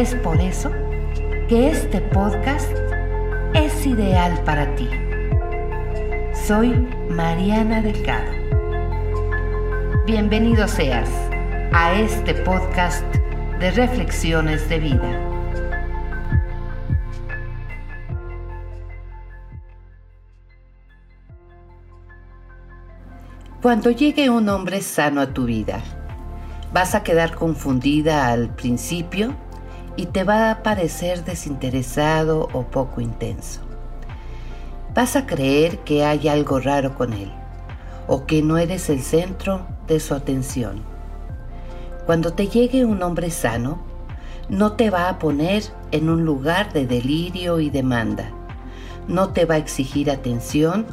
Es por eso que este podcast es ideal para ti. Soy Mariana Delgado. Bienvenido seas a este podcast de reflexiones de vida. Cuando llegue un hombre sano a tu vida, vas a quedar confundida al principio y te va a parecer desinteresado o poco intenso. Vas a creer que hay algo raro con él o que no eres el centro de su atención. Cuando te llegue un hombre sano, no te va a poner en un lugar de delirio y demanda. No te va a exigir atención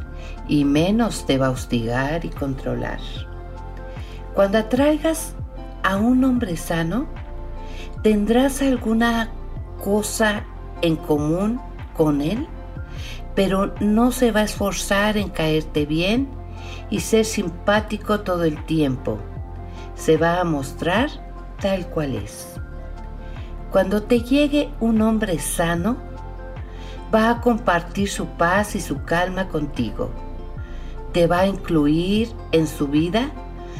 y menos te va a hostigar y controlar. Cuando atraigas a un hombre sano, ¿Tendrás alguna cosa en común con él? Pero no se va a esforzar en caerte bien y ser simpático todo el tiempo. Se va a mostrar tal cual es. Cuando te llegue un hombre sano, va a compartir su paz y su calma contigo. Te va a incluir en su vida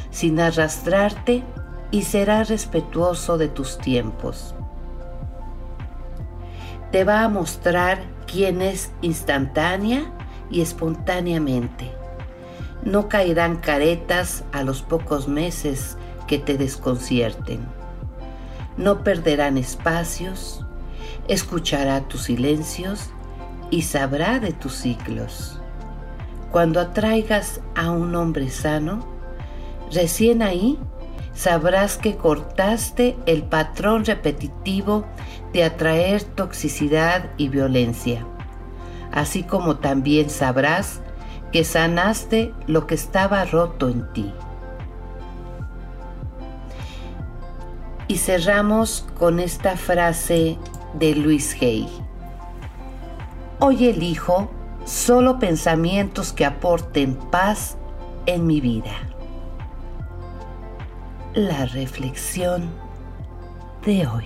sin arrastrarte y será respetuoso de tus tiempos. Te va a mostrar quién es instantánea y espontáneamente. No caerán caretas a los pocos meses que te desconcierten. No perderán espacios, escuchará tus silencios y sabrá de tus ciclos. Cuando atraigas a un hombre sano, recién ahí sabrás que cortaste el patrón repetitivo de atraer toxicidad y violencia, así como también sabrás que sanaste lo que estaba roto en ti. Y cerramos con esta frase de Luis Hay. Hoy elijo solo pensamientos que aporten paz en mi vida la reflexión de hoy.